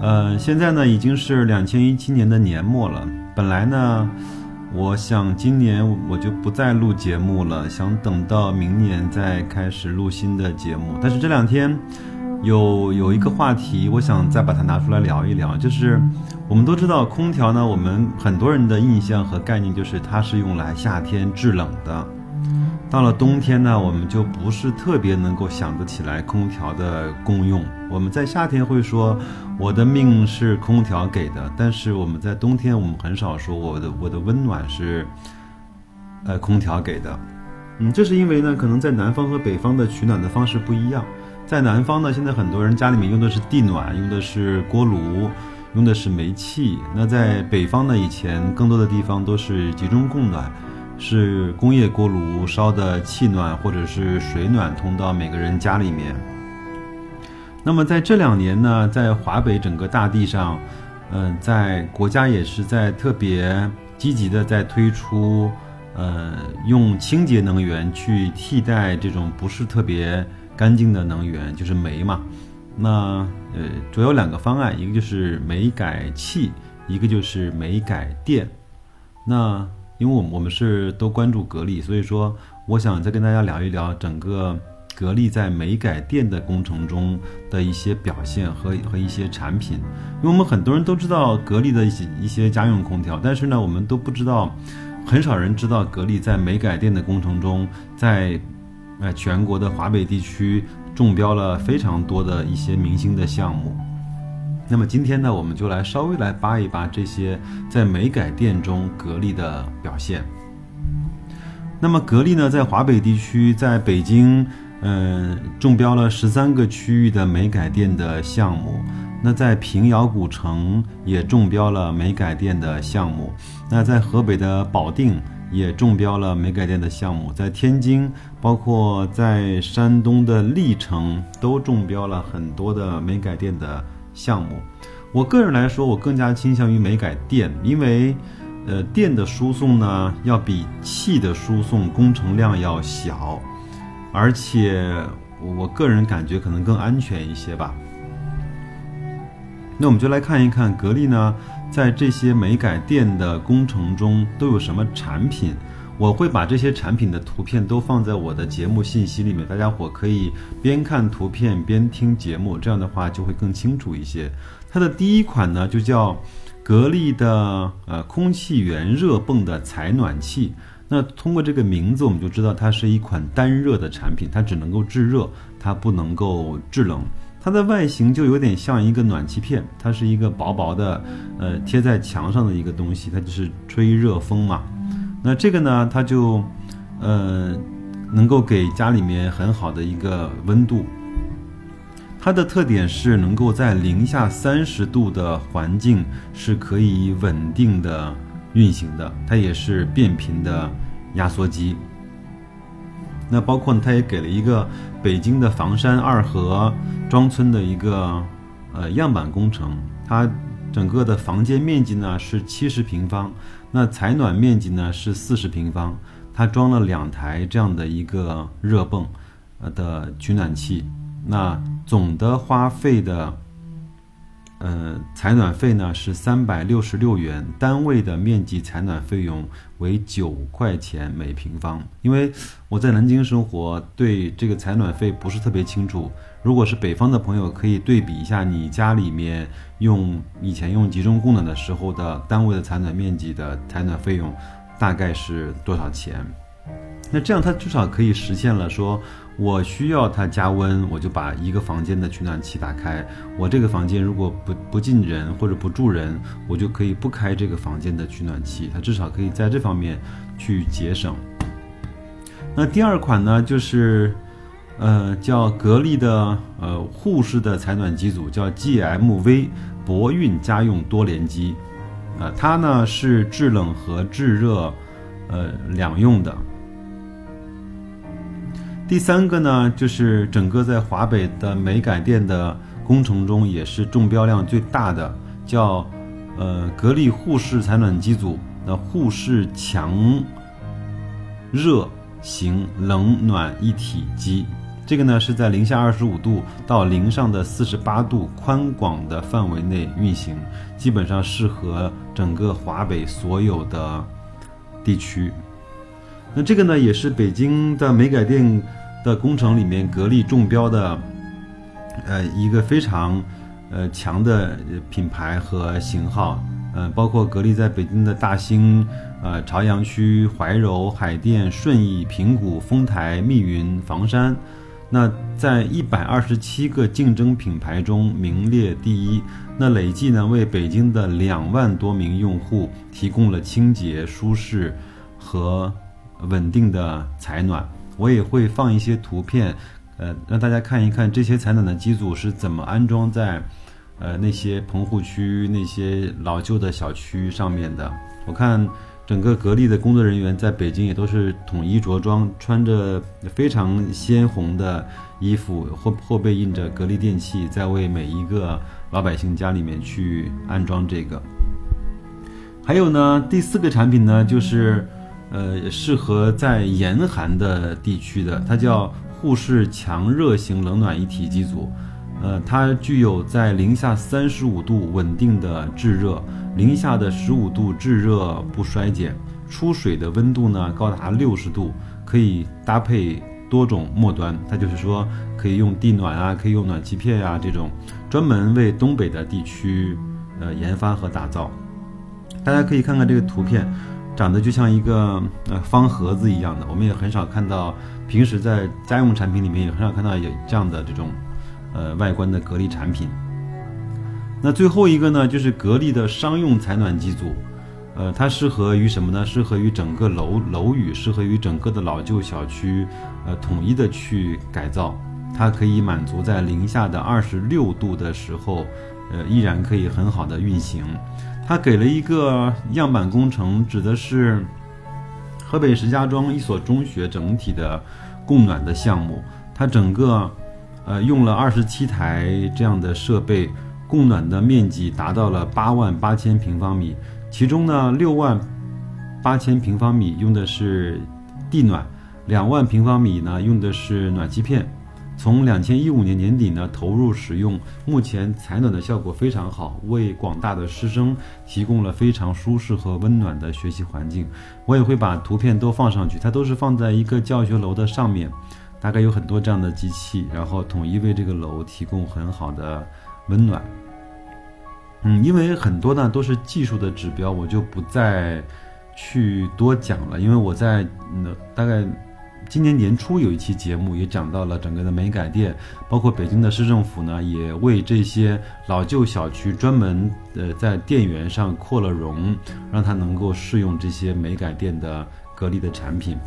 呃，现在呢已经是两千一七年的年末了，本来呢。我想今年我就不再录节目了，想等到明年再开始录新的节目。但是这两天有有一个话题，我想再把它拿出来聊一聊，就是我们都知道空调呢，我们很多人的印象和概念就是它是用来夏天制冷的。到了冬天呢，我们就不是特别能够想得起来空调的功用。我们在夏天会说我的命是空调给的，但是我们在冬天我们很少说我的我的温暖是，呃空调给的。嗯，这是因为呢，可能在南方和北方的取暖的方式不一样。在南方呢，现在很多人家里面用的是地暖，用的是锅炉，用的是煤气。那在北方呢，以前更多的地方都是集中供暖。是工业锅炉烧的气暖或者是水暖通到每个人家里面。那么在这两年呢，在华北整个大地上，嗯，在国家也是在特别积极的在推出，呃，用清洁能源去替代这种不是特别干净的能源，就是煤嘛。那呃，主要有两个方案，一个就是煤改气，一个就是煤改电。那因为我们我们是都关注格力，所以说我想再跟大家聊一聊整个格力在煤改电的工程中的一些表现和和一些产品。因为我们很多人都知道格力的一些一些家用空调，但是呢，我们都不知道，很少人知道格力在煤改电的工程中，在呃全国的华北地区中标了非常多的一些明星的项目。那么今天呢，我们就来稍微来扒一扒这些在煤改电中格力的表现。那么格力呢，在华北地区，在北京，嗯，中标了十三个区域的煤改电的项目。那在平遥古城也中标了煤改电的项目。那在河北的保定也中标了煤改电的项目。在天津，包括在山东的历城，都中标了很多的煤改电的。项目，我个人来说，我更加倾向于煤改电，因为，呃，电的输送呢，要比气的输送工程量要小，而且我个人感觉可能更安全一些吧。那我们就来看一看格力呢，在这些煤改电的工程中都有什么产品。我会把这些产品的图片都放在我的节目信息里面，大家伙可以边看图片边听节目，这样的话就会更清楚一些。它的第一款呢，就叫格力的呃空气源热泵的采暖器。那通过这个名字，我们就知道它是一款单热的产品，它只能够制热，它不能够制冷。它的外形就有点像一个暖气片，它是一个薄薄的呃贴在墙上的一个东西，它就是吹热风嘛。那这个呢，它就，呃，能够给家里面很好的一个温度。它的特点是能够在零下三十度的环境是可以稳定的运行的。它也是变频的压缩机。那包括，它也给了一个北京的房山二河庄村的一个呃样板工程。它整个的房间面积呢是七十平方。那采暖面积呢是四十平方，它装了两台这样的一个热泵，呃的取暖器，那总的花费的，呃采暖费呢是三百六十六元，单位的面积采暖费用为九块钱每平方。因为我在南京生活，对这个采暖费不是特别清楚。如果是北方的朋友，可以对比一下你家里面用以前用集中供暖的时候的单位的采暖面积的采暖费用大概是多少钱？那这样它至少可以实现了，说我需要它加温，我就把一个房间的取暖器打开。我这个房间如果不不进人或者不住人，我就可以不开这个房间的取暖器。它至少可以在这方面去节省。那第二款呢，就是。呃，叫格力的呃护士的采暖机组，叫 GMV 博运家用多联机。呃，它呢是制冷和制热，呃两用的。第三个呢，就是整个在华北的煤改电的工程中，也是中标量最大的，叫呃格力沪式采暖机组的沪式强热型冷暖一体机。这个呢是在零下二十五度到零上的四十八度宽广的范围内运行，基本上适合整个华北所有的地区。那这个呢也是北京的煤改电。的工程里面，格力中标的，呃，一个非常，呃强的品牌和型号，呃，包括格力在北京的大兴、呃朝阳区、怀柔、海淀、顺义、平谷、丰台、密云、房山，那在一百二十七个竞争品牌中名列第一，那累计呢为北京的两万多名用户提供了清洁、舒适和稳定的采暖。我也会放一些图片，呃，让大家看一看这些采暖的机组是怎么安装在，呃，那些棚户区、那些老旧的小区上面的。我看整个格力的工作人员在北京也都是统一着装，穿着非常鲜红的衣服，后后背印着格力电器，在为每一个老百姓家里面去安装这个。还有呢，第四个产品呢，就是。呃，适合在严寒的地区的，它叫沪式强热型冷暖一体机组。呃，它具有在零下三十五度稳定的制热，零下的十五度制热不衰减，出水的温度呢高达六十度，可以搭配多种末端。它就是说可以用地暖啊，可以用暖气片呀，这种专门为东北的地区呃研发和打造。大家可以看看这个图片。长得就像一个呃方盒子一样的，我们也很少看到，平时在家用产品里面也很少看到有这样的这种，呃外观的格力产品。那最后一个呢，就是格力的商用采暖机组，呃，它适合于什么呢？适合于整个楼楼宇，适合于整个的老旧小区，呃，统一的去改造，它可以满足在零下的二十六度的时候，呃，依然可以很好的运行。它给了一个样板工程，指的是河北石家庄一所中学整体的供暖的项目。它整个呃用了二十七台这样的设备，供暖的面积达到了八万八千平方米。其中呢，六万八千平方米用的是地暖，两万平方米呢用的是暖气片。从两千一五年年底呢投入使用，目前采暖的效果非常好，为广大的师生提供了非常舒适和温暖的学习环境。我也会把图片都放上去，它都是放在一个教学楼的上面，大概有很多这样的机器，然后统一为这个楼提供很好的温暖。嗯，因为很多呢都是技术的指标，我就不再去多讲了，因为我在嗯大概。今年年初有一期节目也讲到了整个的煤改电，包括北京的市政府呢，也为这些老旧小区专门呃在电源上扩了容，让它能够适用这些煤改电的格力的产品。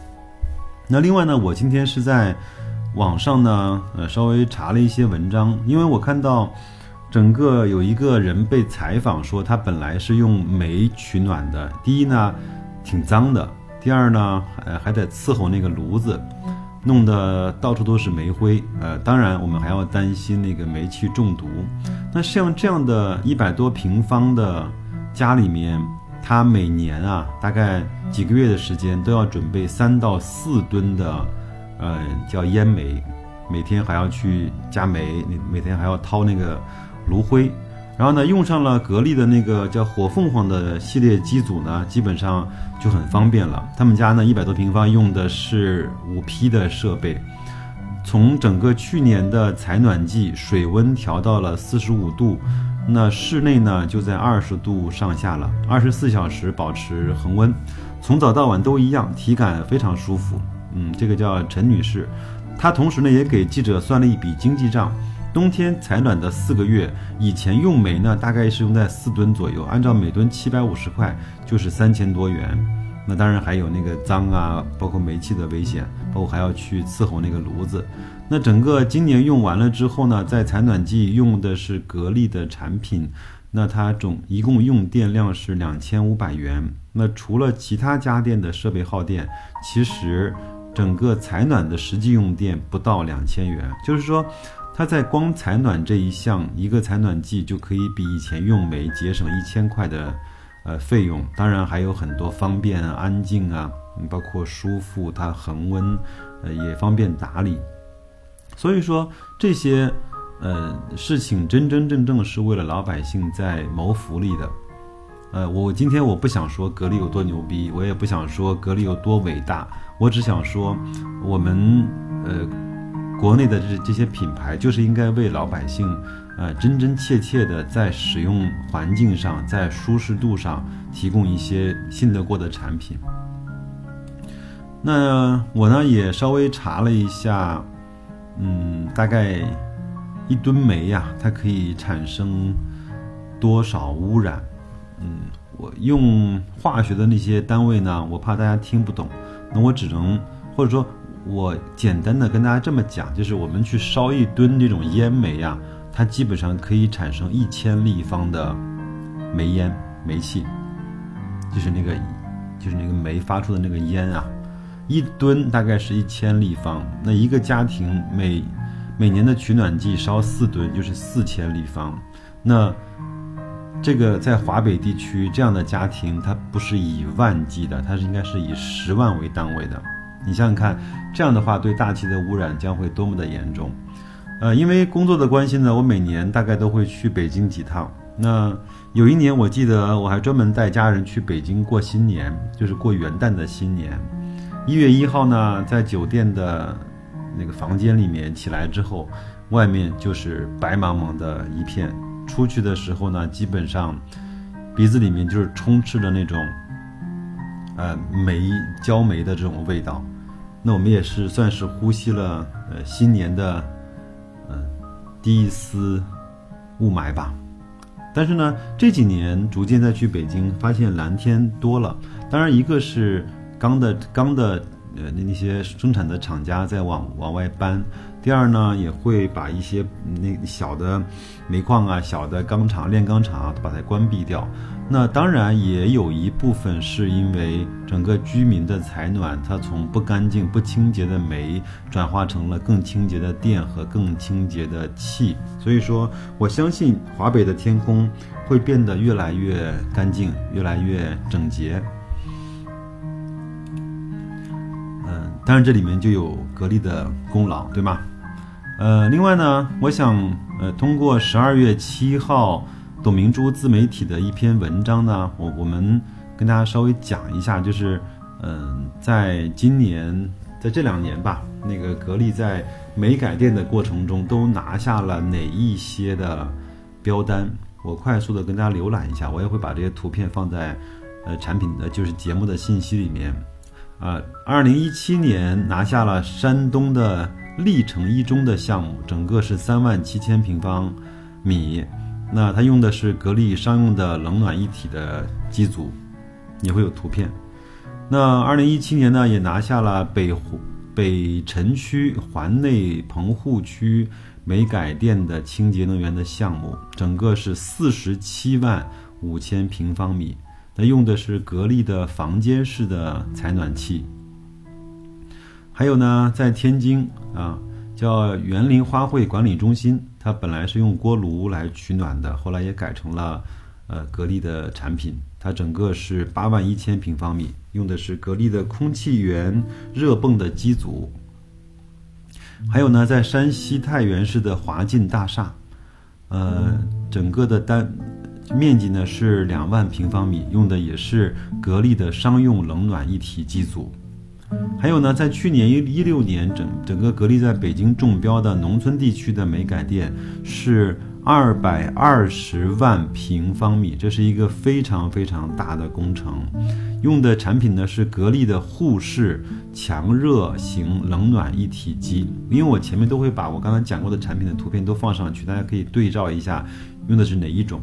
那另外呢，我今天是在网上呢呃稍微查了一些文章，因为我看到整个有一个人被采访说他本来是用煤取暖的，第一呢挺脏的。第二呢，呃，还得伺候那个炉子，弄得到处都是煤灰。呃，当然我们还要担心那个煤气中毒。那像这样的一百多平方的家里面，他每年啊，大概几个月的时间都要准备三到四吨的，呃，叫烟煤，每天还要去加煤，每天还要掏那个炉灰。然后呢，用上了格力的那个叫火凤凰的系列机组呢，基本上就很方便了。他们家呢一百多平方用的是五 P 的设备，从整个去年的采暖季，水温调到了四十五度，那室内呢就在二十度上下了，二十四小时保持恒温，从早到晚都一样，体感非常舒服。嗯，这个叫陈女士，她同时呢也给记者算了一笔经济账。冬天采暖的四个月，以前用煤呢，大概是用在四吨左右，按照每吨七百五十块，就是三千多元。那当然还有那个脏啊，包括煤气的危险，包括还要去伺候那个炉子。那整个今年用完了之后呢，在采暖季用的是格力的产品，那它总一共用电量是两千五百元。那除了其他家电的设备耗电，其实整个采暖的实际用电不到两千元。就是说，它在光采暖这一项，一个采暖季就可以比以前用煤节省一千块的呃费用。当然还有很多方便、安静啊，包括舒服，它恒温，呃也方便打理。所以说这些。呃，事情真真正正是为了老百姓在谋福利的。呃，我今天我不想说格力有多牛逼，我也不想说格力有多伟大，我只想说，我们呃国内的这这些品牌就是应该为老百姓，呃真真切切的在使用环境上，在舒适度上提供一些信得过的产品。那我呢也稍微查了一下，嗯，大概。一吨煤呀，它可以产生多少污染？嗯，我用化学的那些单位呢，我怕大家听不懂，那我只能或者说，我简单的跟大家这么讲，就是我们去烧一吨这种烟煤啊，它基本上可以产生一千立方的煤烟煤气，就是那个就是那个煤发出的那个烟啊，一吨大概是一千立方，那一个家庭每每年的取暖季烧四吨，就是四千立方。那这个在华北地区这样的家庭，它不是以万计的，它是应该是以十万为单位的。你想想看，这样的话对大气的污染将会多么的严重。呃，因为工作的关系呢，我每年大概都会去北京几趟。那有一年我记得我还专门带家人去北京过新年，就是过元旦的新年。一月一号呢，在酒店的。那个房间里面起来之后，外面就是白茫茫的一片。出去的时候呢，基本上鼻子里面就是充斥着那种呃煤焦煤的这种味道。那我们也是算是呼吸了呃新年的嗯第一丝雾霾吧。但是呢，这几年逐渐再去北京，发现蓝天多了。当然，一个是钢的钢的。呃，那那些生产的厂家在往往外搬。第二呢，也会把一些那小的煤矿啊、小的钢厂、炼钢厂啊把它关闭掉。那当然也有一部分是因为整个居民的采暖，它从不干净、不清洁的煤转化成了更清洁的电和更清洁的气。所以说，我相信华北的天空会变得越来越干净、越来越整洁。嗯当然，这里面就有格力的功劳，对吗？呃，另外呢，我想，呃，通过十二月七号董明珠自媒体的一篇文章呢，我我们跟大家稍微讲一下，就是，嗯，在今年，在这两年吧，那个格力在煤改电的过程中都拿下了哪一些的标单？我快速的跟大家浏览一下，我也会把这些图片放在，呃，产品的就是节目的信息里面。啊，二零一七年拿下了山东的历城一中的项目，整个是三万七千平方米。那它用的是格力商用的冷暖一体的机组，也会有图片。那二零一七年呢，也拿下了北北辰区环内棚户区煤改电的清洁能源的项目，整个是四十七万五千平方米。那用的是格力的房间式的采暖器，还有呢，在天津啊，叫园林花卉管理中心，它本来是用锅炉来取暖的，后来也改成了呃格力的产品，它整个是八万一千平方米，用的是格力的空气源热泵的机组。还有呢，在山西太原市的华晋大厦，呃，整个的单。面积呢是两万平方米，用的也是格力的商用冷暖一体机组。还有呢，在去年一一六年，整整个格力在北京中标的农村地区的煤改电是二百二十万平方米，这是一个非常非常大的工程。用的产品呢是格力的沪式强热型冷暖一体机。因为我前面都会把我刚才讲过的产品的图片都放上去，大家可以对照一下，用的是哪一种。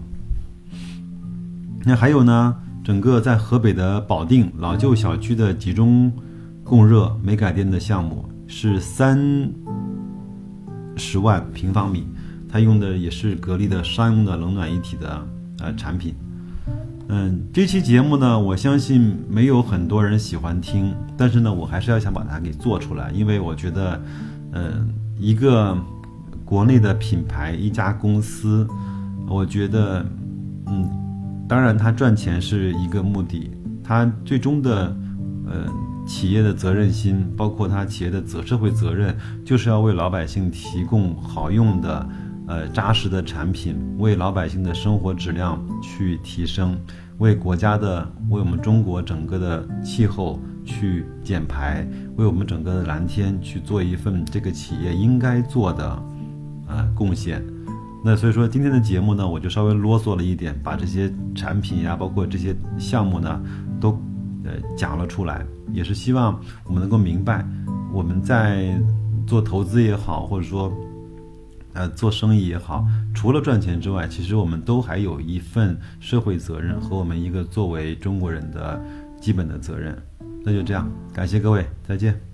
那还有呢，整个在河北的保定老旧小区的集中供热煤改电的项目是三十万平方米，它用的也是格力的商用的冷暖一体的呃产品。嗯，这期节目呢，我相信没有很多人喜欢听，但是呢，我还是要想把它给做出来，因为我觉得，嗯，一个国内的品牌，一家公司，我觉得，嗯，当然它赚钱是一个目的，它最终的，呃，企业的责任心，包括它企业的责社会责任，就是要为老百姓提供好用的。呃，扎实的产品为老百姓的生活质量去提升，为国家的为我们中国整个的气候去减排，为我们整个的蓝天去做一份这个企业应该做的呃贡献。那所以说今天的节目呢，我就稍微啰嗦了一点，把这些产品呀，包括这些项目呢，都讲了出来，也是希望我们能够明白，我们在做投资也好，或者说。呃，做生意也好，除了赚钱之外，其实我们都还有一份社会责任和我们一个作为中国人的基本的责任。那就这样，感谢各位，再见。